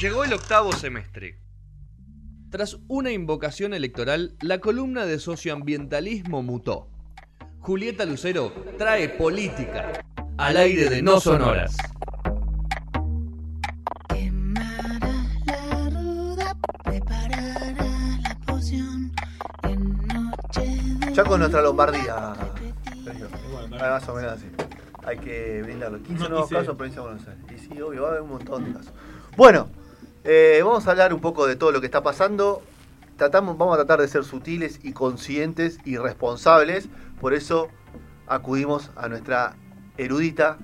Llegó el octavo semestre. Tras una invocación electoral, la columna de socioambientalismo mutó. Julieta Lucero trae política al aire de No Sonoras. Ya con nuestra Lombardía. Más o menos así. Hay que brindarlo. 15 nuevos Noticia. casos, provincia de Buenos Aires. Y sí, obvio, va a haber un montón de casos. Bueno, eh, vamos a hablar un poco de todo lo que está pasando. Tratamos, vamos a tratar de ser sutiles y conscientes y responsables. Por eso acudimos a nuestra erudita,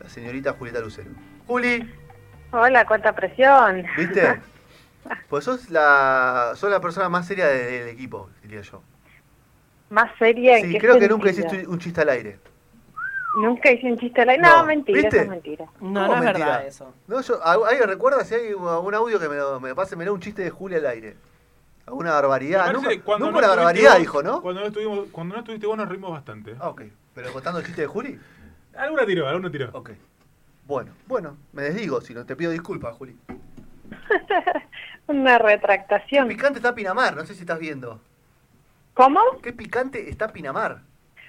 la señorita Julieta Lucero. Juli, Hola, cuánta presión. ¿viste? Pues sos la, sos la persona más seria de- del equipo, diría yo. Más seria en Sí, qué creo que nunca sentido? hiciste un chiste al aire. Nunca hice un chiste al aire. No, No, mentira, ¿viste? eso es mentira. No, ¿Cómo no es mentira? verdad eso. No, yo, ¿al- ¿Alguien recuerda si hay algún audio que me, lo- me pase? Me da un chiste de Julia al aire. ¿Alguna barbaridad? Nunca, cuando nunca no una barbaridad vos- dijo, ¿no? Cuando no, estuvimos, cuando no estuviste vos nos rimos bastante. Ah, ok. ¿Pero contando el chiste de Juli? Alguna tiró, alguna tiró. Ok. Bueno, bueno, me desdigo, si no te pido disculpas, Juli. Una retractación. Picante está Pinamar, no sé si estás viendo. ¿Cómo? ¿Qué picante está Pinamar?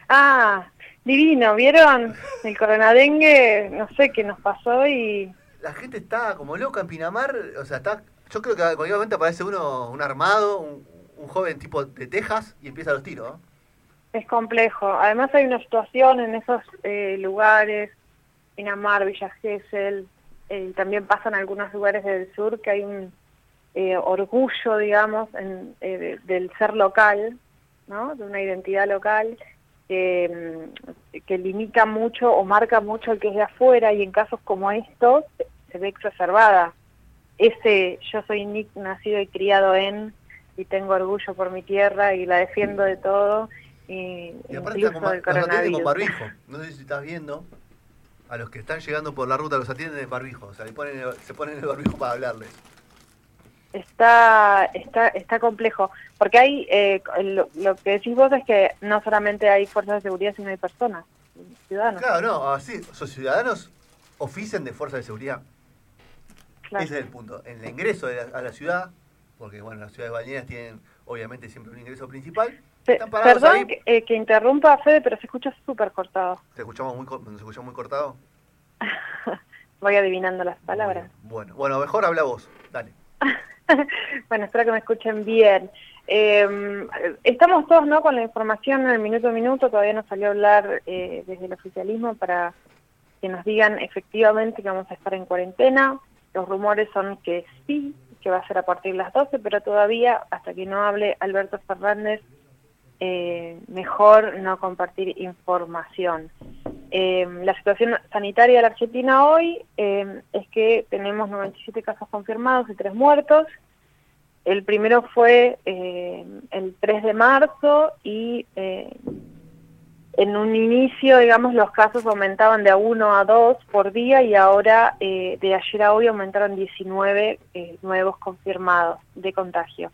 Ah, divino. ¿Vieron? El coronadengue, no sé qué nos pasó y La gente está como loca en Pinamar, o sea, está... Yo creo que en cualquier momento aparece uno, un armado, un, un joven tipo de Texas y empieza los tiros, es complejo. Además hay una situación en esos eh, lugares, Pinamar, Villa Gesell, eh, también pasa en algunos lugares del sur que hay un eh, orgullo, digamos, en, eh, de- del ser local, ¿no? De una identidad local que, mm, que limita mucho o marca mucho el que es de afuera y en casos como estos se ve exacerbada. Ese yo soy Nick, nacido y criado en y tengo orgullo por mi tierra y la defiendo de todo y, Y aparte está incluso con, del con barbijo. No sé si estás viendo. A los que están llegando por la ruta los atienden de barbijo. O sea, le ponen el- se ponen el barbijo para hablarles. Está, está, está complejo, porque hay, eh, lo, lo que decís vos es que no solamente hay fuerzas de seguridad, sino hay personas, ciudadanos. Claro, no, así. Los ciudadanos ofician de fuerza de seguridad. claro. Ese es el punto. En el ingreso de la- a la ciudad, porque bueno, las ciudades balnearias tienen obviamente siempre un ingreso principal. Pe- Perdón ahí. que, eh, que interrumpa, Fede, pero se escucha súper cortado. ¿Te escuchamos muy, ¿Nos escuchamos muy cortado? Voy adivinando las palabras. Bueno, bueno, mejor habla vos. Dale. bueno, espero que me escuchen bien. Eh, estamos todos ¿no? con la información en el minuto a minuto, todavía no salió a hablar eh, desde el oficialismo para que nos digan efectivamente que vamos a estar en cuarentena. Los rumores son que sí, que va a ser a partir de las 12, pero todavía, hasta que no hable Alberto Fernández, eh, mejor no compartir información. Eh, la situación sanitaria de la Argentina hoy eh, es que tenemos 97 casos confirmados y 3 muertos. El primero fue eh, el 3 de marzo y en un inicio, digamos, los casos aumentaban de a 1 a 2 por día y ahora eh, de ayer a hoy aumentaron 19 eh, nuevos confirmados de contagio.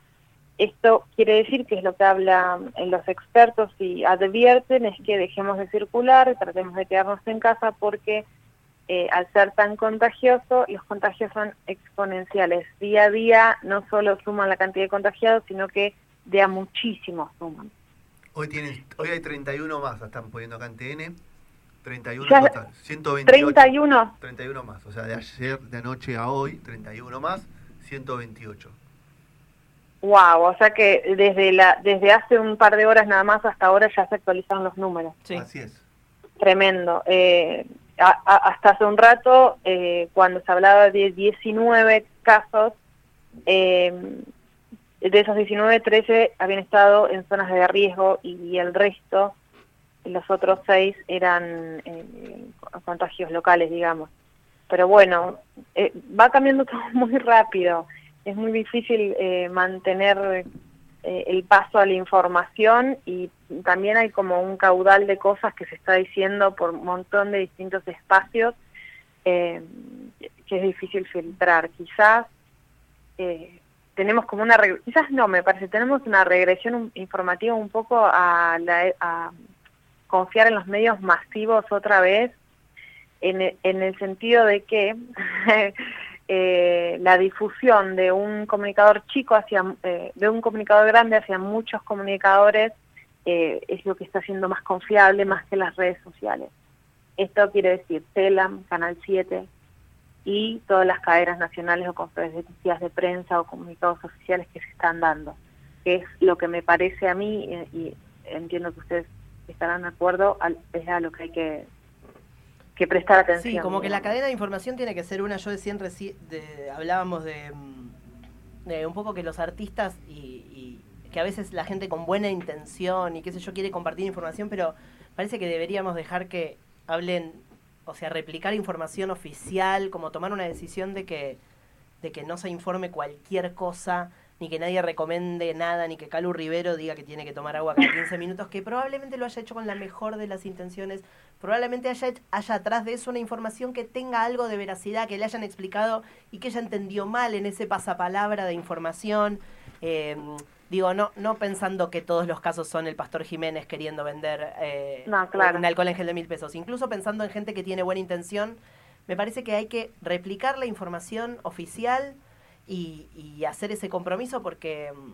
Esto quiere decir que es lo que hablan eh, los expertos y advierten es que dejemos de circular, tratemos de quedarnos en casa porque eh, al ser tan contagioso, los contagios son exponenciales. Día a día no solo suman la cantidad de contagiados, sino que de a muchísimos suman. Hoy tienen, hoy hay 31 más, están poniendo acá en TN. 31 Ya- total. 128. 31, 31 más. O sea, de ayer, de anoche a hoy, 31 más, 128. Wow, o sea que desde, la, desde hace un par de horas nada más hasta ahora ya se actualizaron los números. Sí. Así es. Tremendo. Eh, a- a- hasta hace un rato, eh, cuando se hablaba de 19 casos, eh, de esos 19, 13 habían estado en zonas de riesgo y, el resto, los otros 6, eran eh, contagios locales, digamos. Pero bueno, eh, va cambiando todo muy rápido. Es muy difícil eh, mantener eh, el paso a la información y también hay como un caudal de cosas que se está diciendo por un montón de distintos espacios eh, que es difícil filtrar. Quizás eh, tenemos como una, quizás no, me parece, tenemos una regresión informativa un poco a, la, a confiar en los medios masivos otra vez en, en el sentido de que eh, la difusión de un comunicador chico hacia, eh, de un comunicador grande hacia muchos comunicadores eh, es lo que está siendo más confiable más que las redes sociales. Esto quiere decir Telam, Canal 7 y todas las cadenas nacionales o conferencias de prensa o comunicados oficiales que se están dando, que es lo que me parece a mí, y entiendo que ustedes estarán de acuerdo, es a lo que hay que, que prestar atención. Sí, como que la cadena de información tiene que ser una, yo decía recién, hablábamos de, mm, de, un poco que los artistas y, y, que a veces la gente con buena intención y qué sé yo quiere compartir información, pero parece que deberíamos dejar que hablen, o sea, replicar información oficial, como tomar una decisión de que, de que no se informe cualquier cosa ni que nadie recomiende nada, ni que Calu Rivero diga que tiene que tomar agua cada 15 minutos, que probablemente lo haya hecho con la mejor de las intenciones, probablemente haya, haya atrás de eso una información que tenga algo de veracidad, que le hayan explicado y que ella entendió mal en ese pasapalabra de información. Eh, digo, no, no pensando que todos los casos son el pastor Jiménez queriendo vender eh, un alcohol en gel de mil pesos, incluso pensando en gente que tiene buena intención, me parece que hay que replicar la información oficial y, hacer ese compromiso porque... Mm,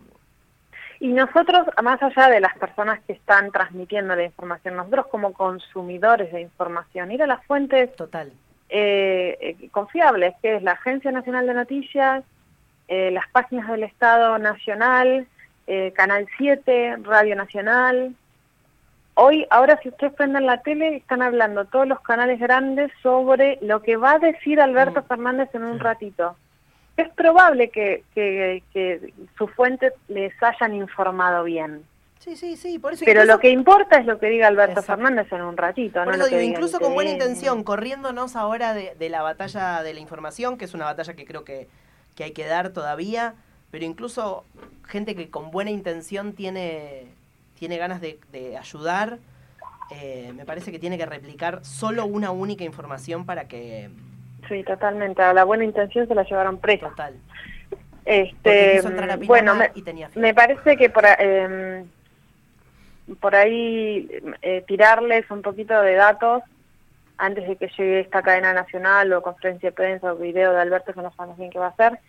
y nosotros, más allá de las personas que están transmitiendo la información, nosotros como consumidores de información, ir a las fuentes Total. Eh, eh, confiables, que es la Agencia Nacional de Noticias, eh, las páginas del Estado Nacional, Canal 7, Radio Nacional. Hoy, ahora si ustedes prenden la tele, están hablando todos los canales grandes sobre lo que va a decir Alberto mm. Fernández en un ratito es probable que, que, sus fuentes les hayan informado bien. Sí, sí, sí, por eso. Pero lo que importa es lo que diga Alberto Fernández en un ratito. no incluso con buena intención, corriéndonos ahora de, de, la batalla de la información, que es una batalla que creo que, que hay que dar todavía, pero incluso gente que con buena intención tiene, tiene ganas de, de ayudar, eh, me parece que tiene que replicar solo una única información para que Sí, totalmente. A la buena intención se la llevaron presa. Total. Este, bueno, me, parece que por, eh, por ahí eh, tirarles un poquito de datos antes de que llegue esta cadena nacional o conferencia de prensa o video de Alberto que no sabemos bien qué va a hacer.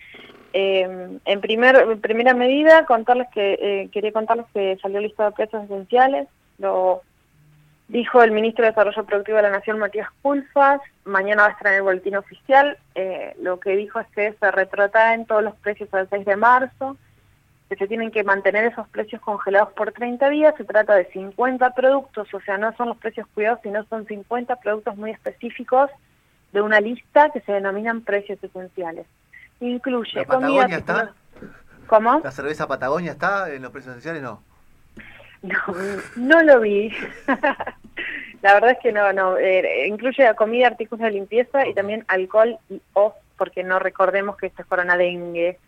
Eh, en, primer, en primera medida, contarles que eh, quería contarles que salió lista de precios esenciales, lo Dijo el ministro de Desarrollo Productivo de la Nación, Matías Pulfas, mañana va a estar en el boletín oficial. Eh, lo que dijo es que se retrotraen todos los precios al 6 de marzo, que se tienen que mantener esos precios congelados por 30 días. Se trata de 50 productos, o sea, no son los precios cuidados, sino son 50 productos muy específicos de una lista que se denominan precios esenciales. Incluye ¿La Patagonia está? ¿Cómo? ¿La cerveza Patagonia está en los precios esenciales? No. No, no lo vi. la verdad es que no, no. Eh, incluye comida, artículos de limpieza y también alcohol y o, porque no recordemos que esto es corona dengue,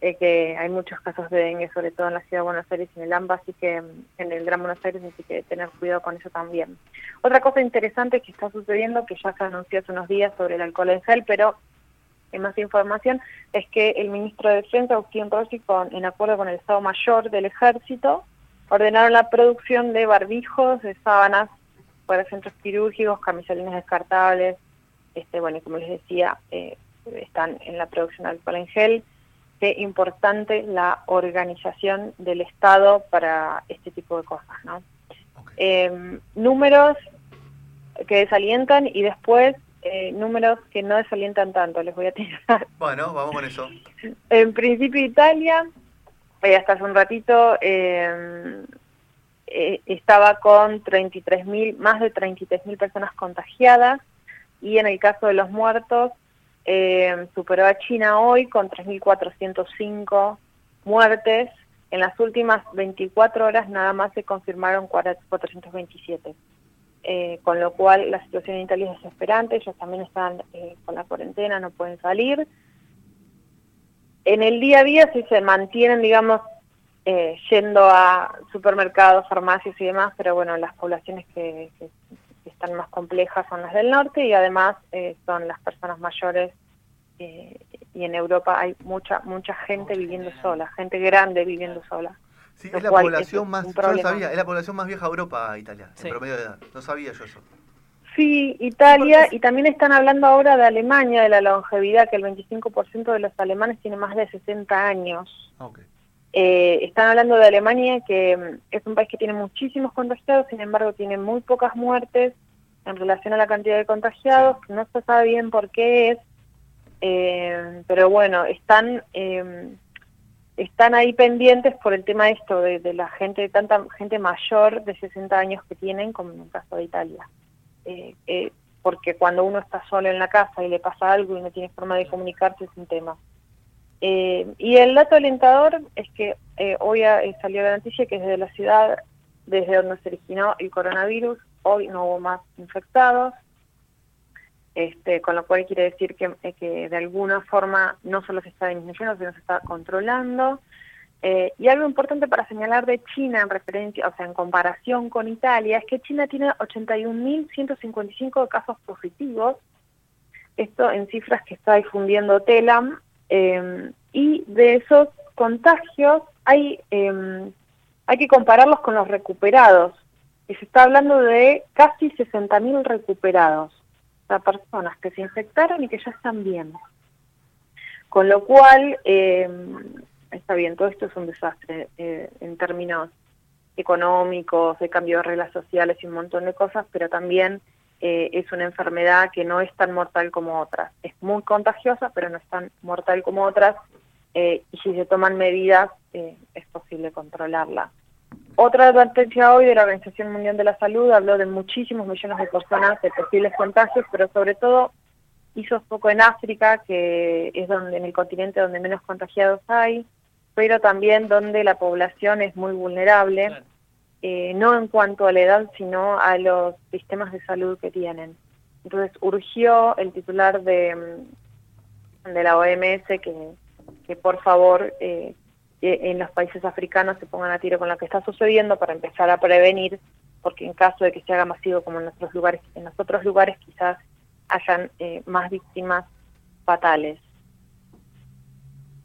eh, que hay muchos casos de dengue, sobre todo en la ciudad de Buenos Aires y en el AMBA, así que en el Gran Buenos Aires, así que tener cuidado con eso también. Otra cosa interesante que está sucediendo, que ya se anunció hace unos días sobre el alcohol en gel, pero más información, es que el ministro de Defensa, Agustín Rossi, con, en acuerdo con el Estado Mayor del Ejército, ordenaron la producción de barbijos, de sábanas para centros quirúrgicos, camisolines descartables, este, bueno, y como les decía, eh, están en la producción de alcohol en gel. Qué importante la organización del Estado para este tipo de cosas, ¿no? Em, números que desalientan y después eh, números que no desalientan tanto, les voy a tirar. Bueno, vamos con eso. En principio Italia eh, hasta hace un ratito eh, eh, estaba con 33.000, más de 33.000 personas contagiadas y en el caso de los muertos superó a China hoy con 3.405 muertes. En las últimas 24 horas nada más se confirmaron 427. con lo cual la situación en Italia es desesperante, ellos también están con la cuarentena, no pueden salir en el día a día sí se mantienen, digamos, eh, yendo a supermercados, farmacias y demás, pero bueno, las poblaciones que, están más complejas son las del norte y además eh, son las personas mayores eh, y en Europa hay mucha mucha gente viviendo sola, gente grande viviendo sola. Sí, es la población más, yo sabía, es la población más vieja de Europa, Italia, en promedio de edad. No sabía yo eso. Sí, Italia, y también están hablando ahora de Alemania, de la longevidad, que el 25% de los alemanes tiene más de 60 años. Eh, están hablando de Alemania, que mm, es un país que tiene muchísimos contagiados, sin embargo tiene muy pocas muertes en relación a la cantidad de contagiados, no se sabe bien por qué es, eh, pero bueno, están eh, están ahí pendientes por el tema de esto, de, de la gente, de tanta gente mayor de 60 años que tienen, como en el caso de Italia. Eh, eh, porque cuando uno está solo en la casa y le pasa algo y no tiene forma de comunicarse es un tema. Eh, y el dato alentador es que eh, hoy ha- eh, salió la noticia que desde la ciudad, desde donde se originó el coronavirus, hoy no hubo más infectados, este, con lo cual quiere decir que, eh, que de alguna forma no solo se está disminuyendo, sino se está controlando. Eh, y algo importante para señalar de China en referencia, o sea, en comparación con Italia, es que China tiene 81.155 casos positivos, esto en cifras que está difundiendo Telam, eh, y de esos contagios hay, eh, hay que compararlos con los recuperados, y se está hablando de casi 60.000 recuperados, o sea, personas que se infectaron y que ya están bien. Con lo cual, eh, está bien, todo esto es un desastre eh, en términos económicos, de cambio de reglas sociales y un montón de cosas, pero también eh, es una enfermedad que no es tan mortal como otras. Es muy contagiosa, pero no es tan mortal como otras, eh, y si se toman medidas es posible controlarla. Otra advertencia hoy de la Organización Mundial de la Salud habló de muchísimos millones de personas de posibles contagios, pero sobre todo hizo foco en África, que es donde en el continente donde menos contagiados hay, pero también donde la población es muy vulnerable, Claro. eh, no en cuanto a la edad, sino a los sistemas de salud que tienen. Entonces urgió el titular de, mm, de la OMS que, que por favor eh, en los países africanos se pongan a tiro con lo que está sucediendo para empezar a prevenir, porque en caso de que se haga masivo como en nuestros lugares, en los otros lugares quizás hayan eh, más víctimas fatales.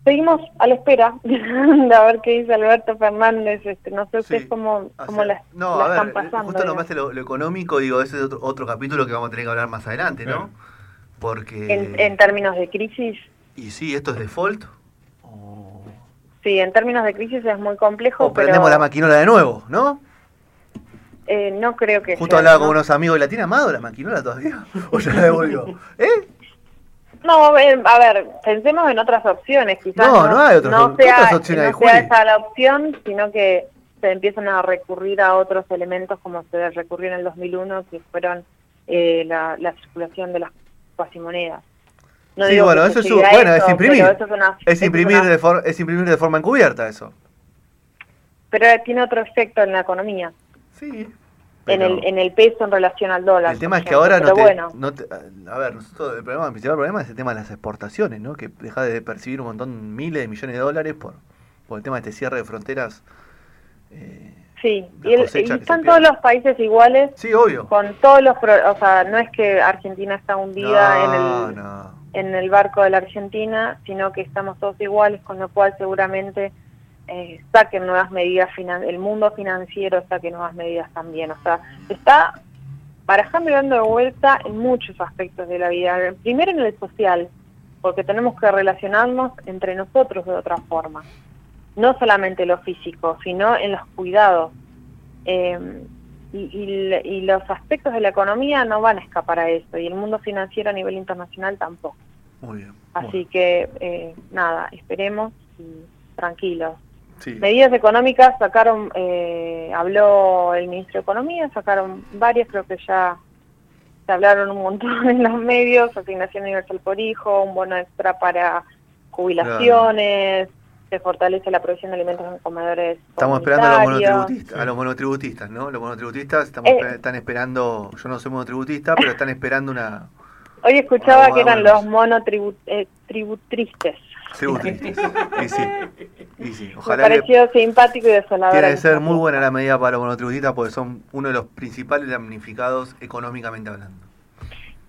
Seguimos a la espera de a ver qué dice Alberto Fernández. Este, no sé ustedes Sí. cómo, O cómo sea, la, no, la a están ver, pasando. justo nombraste lo, lo económico, digo, ese es otro, otro capítulo que vamos a tener que hablar más adelante, ¿no? Porque... en, en términos de crisis, Y sí, esto es default. Sí, en términos de crisis es muy complejo, o prendemos pero la maquinola de nuevo, ¿no? eh, no creo que Justo sea, hablaba ¿no? con unos amigos, ¿la tiene Amado la maquinola todavía? ¿O ya la devolvió? ¿Eh? No, eh, a ver, pensemos en otras opciones. Quizás No, no hay otras no op- ¿qué sea, otras opciones no sea esa la opción, sino que se empiezan a recurrir a otros elementos como se recurrió en el 2001, que fueron eh, la, la circulación de las cuasimonedas. No sí, bueno, eso es, a bueno, es imprimir. eso es una- Es eso imprimir, una- de for- es imprimir de forma encubierta eso. pero tiene otro efecto en la economía, Sí. En, el, en el peso en relación al dólar. El tema es que ahora no te, bueno, no te- A ver, nosotros el, problema, el principal problema es el tema de las exportaciones, ¿no? Que deja de percibir un montón, miles de millones de dólares por, por el tema de este cierre de fronteras. eh, sí, y, el- y están todos los países iguales sí, obvio. con todos los pro- o sea no es que Argentina está hundida en el no. en el barco de la Argentina sino que estamos todos iguales con lo cual seguramente eh, saquen nuevas medidas el mundo financiero saque nuevas medidas también o sea se está barajando y dando de vuelta en muchos aspectos de la vida primero en el social porque tenemos que relacionarnos entre nosotros de otra forma no solamente lo físico sino en los cuidados eh, y, y- y los aspectos de la economía no van a escapar a eso y el mundo financiero a nivel internacional tampoco. Muy bien. Así que eh, nada, esperemos y tranquilos. Sí. Medidas económicas sacaron, eh, habló el ministro de Economía, sacaron varias, creo que ya se hablaron un montón en los medios, asignación universal por hijo, un bono extra para jubilaciones, se fortalece la provisión de alimentos en comedores. Estamos esperando a los monotributistas, a los monotributistas, ¿no? Los monotributistas estamos, Eh. están esperando, yo no soy monotributista, pero están esperando una Hoy escuchaba que eran los monotributristes. Tributristas. y sí, y sí. Me Ojalá que pareció simpático y desolador. tiene que ser muy buena la medida para los monotributistas porque son uno de los principales damnificados económicamente hablando.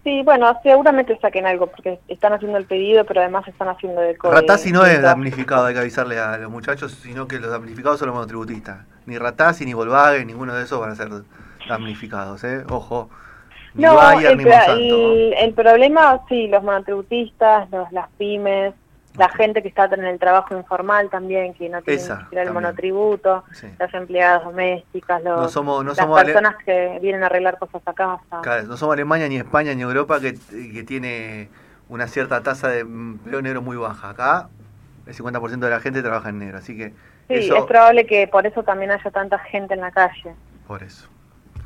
Sí, bueno, seguramente saquen algo porque están haciendo el pedido, pero además están haciendo de co- Ratazzi no es damnificado, hay que avisarle a los muchachos, sino que los damnificados son los monotributistas. Ni Ratazzi, ni Volkswagen, ninguno de esos van a ser damnificados, ¿eh? Ojo, Ni No, Bayer el, ni el- el problema, sí, los monotributistas, los, las pymes, la gente que está en el trabajo informal también, que no tiene Esa, siquiera el monotributo, Sí. las empleadas domésticas, los, No somos, no las somos ale- personas que vienen a arreglar cosas a casa. Claro, no somos Alemania, ni España, ni Europa que, que tiene una cierta tasa de empleo negro muy baja. Acá el 50% de la gente trabaja en negro, así que Sí, eso, es probable que por eso también haya tanta gente en la calle por eso.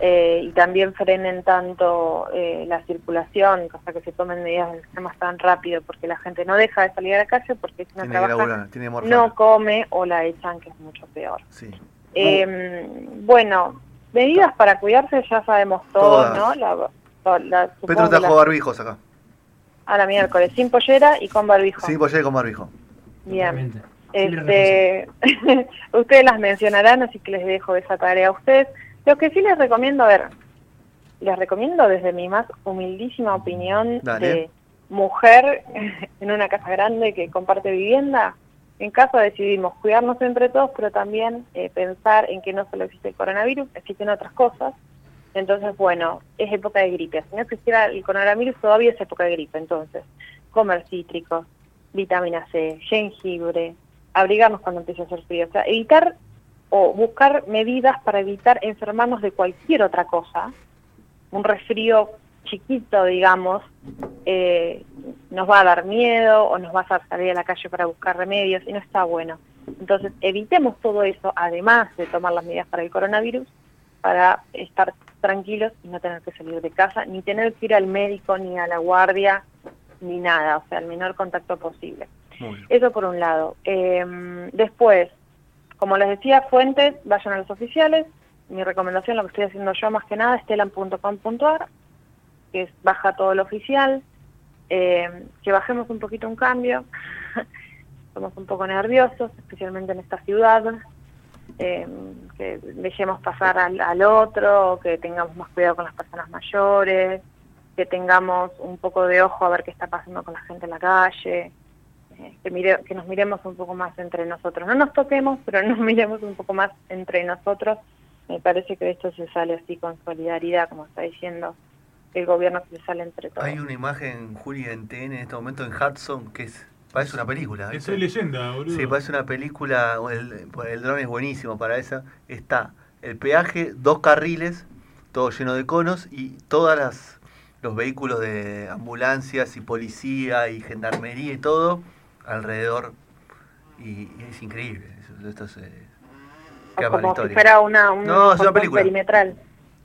Eh, y también frenen tanto eh, la circulación, cosa que se tomen medidas extremas tan rápido, porque la gente no deja de salir a la calle porque si no Tiene trabaja laburar, tiene no come o la echan, que es mucho peor. Sí. Eh, bueno, medidas para cuidarse ya sabemos todos, Todas. ¿no? La, la- Petro trajo barbijos acá. a la miércoles, sin pollera y con barbijo. Sí, pues con barbijo. Bien. Este, ustedes las mencionarán, así que les dejo esa tarea a ustedes. Lo que sí les recomiendo, a ver, les recomiendo desde mi más humildísima opinión Dale. de mujer en una casa grande que comparte vivienda, en caso decidimos cuidarnos entre todos, pero también eh, pensar en que no solo existe el coronavirus, existen otras cosas. Entonces, bueno, es época de gripe. Si no existiera el coronavirus, todavía es época de gripe. Entonces, comer cítricos, vitamina C, jengibre, abrigarnos cuando empiece a hacer frío. O sea, evitar o buscar medidas para evitar enfermarnos de cualquier otra cosa. Un resfrío chiquito, digamos, eh, nos va a dar miedo o nos va a hacer salir a la calle para buscar remedios y no está bueno. Entonces, evitemos todo eso, además de tomar las medidas para el coronavirus, para estar tranquilos y no tener que salir de casa, ni tener que ir al médico, ni a la guardia, ni nada, o sea, el menor contacto posible. Eso por un lado. Eh, después, como les decía, fuentes, vayan a los oficiales. Mi recomendación, lo que estoy haciendo yo más que nada, es telan.com.ar, que baja todo lo oficial, eh, que bajemos un poquito un cambio. Somos un poco nerviosos, especialmente en esta ciudad. eh, que dejemos pasar al, al otro, que tengamos más cuidado con las personas mayores, que tengamos un poco de ojo a ver qué está pasando con la gente en la calle, que, mire, que nos miremos un poco más entre nosotros. No nos toquemos, pero nos miremos un poco más entre nosotros. Me parece que esto se sale así con solidaridad, como está diciendo el gobierno que se sale entre todos. Hay una imagen, Juli, en TN en este momento en Hudson que es parece una película. ¿viste? Soy leyenda, boludo. Sí, parece una película. El, el dron es buenísimo para esa. Está el peaje, dos carriles, todo lleno de conos y todas las los vehículos de ambulancias y policía y gendarmería y todo alrededor. Y, y es increíble. Eso- Esto es, eh, queda para la como si fuera una, un No, es una película. perimetral.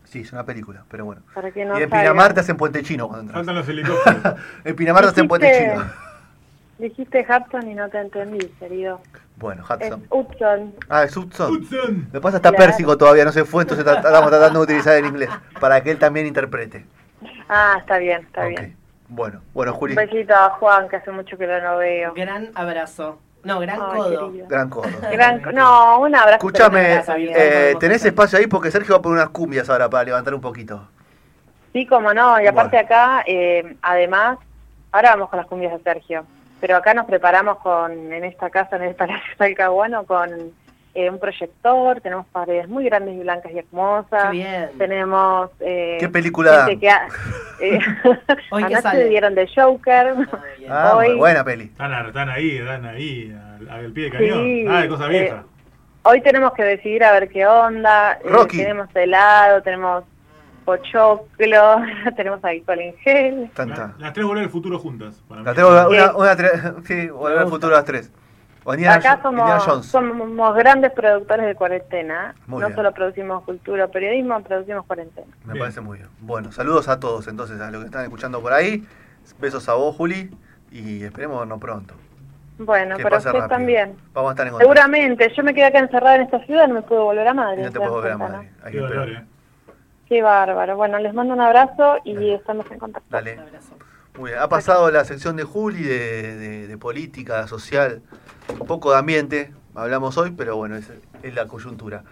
Sí, es una película, pero bueno. Para que no y en salga. Pinamar te hacen puente chino cuando entras. Faltan los helicópteros. En Pinamar te hacen puente chino. Dijiste Hudson y no te entendí, querido. Bueno, Es Hudson. Hudson. Ah, es Hudson. Hudson. Me pasa está Claro. Pérsico todavía, no se fue, entonces estamos tratando de utilizar el inglés para que él también interprete. Ah, está bien, está bien. Bueno, bueno, Juli, Un besito a Juan, que hace mucho que lo no veo. Gran abrazo. No, gran Ay, codo. querido. gran codo. Gran- no, un abrazo. Escúchame, eh, ¿tenés espacio ahí? Porque Sergio va a poner unas cumbias ahora para levantar un poquito. Sí, como no, y aparte Bueno. acá, eh, además, ahora vamos con las cumbias de Sergio, pero acá nos preparamos con, en esta casa, en el Palacio Talcahuano, con eh, un proyector, tenemos paredes muy grandes y blancas y hermosas, Qué bien. tenemos... Eh, ¿Qué película? que ha- eh, Hoy que anoche sale. vieron de Joker, Ah. Ah, Hoy- buena peli. Están, ahí, están ahí, al, al pie de cañón. Sí, ah, de cosa vieja. eh, hoy tenemos que decidir a ver qué onda, eh, Rocky. tenemos helado, tenemos pochoclo, tenemos alcohol en gel. Tanta. La- las tres volver al futuro juntas. Para La mí. tengo una, Sí. una, una sí, volver al futuro las tres. Indiana, Acá somos, somos grandes productores de cuarentena. Muy no bien. solo producimos cultura o periodismo, producimos cuarentena. Me Bien. parece muy bien. Bueno, saludos a todos entonces, a los que están escuchando por ahí. Besos a vos, Juli, y esperemos vernos pronto. Bueno, Que para pase usted rápido. también. Vamos a estar en contacto. Seguramente, yo me quedé acá encerrada en esta ciudad, no me puedo volver a Y Madrid. no te ¿te das puedo ver a Madrid. Hay Qué que eh. Qué bárbaro. Bueno, les mando un abrazo y Dale. estamos en contacto. Dale. Un abrazo. Muy bien. Ha pasado la sección de Juli de, de- política social, un poco de ambiente, hablamos hoy, pero bueno, es la coyuntura.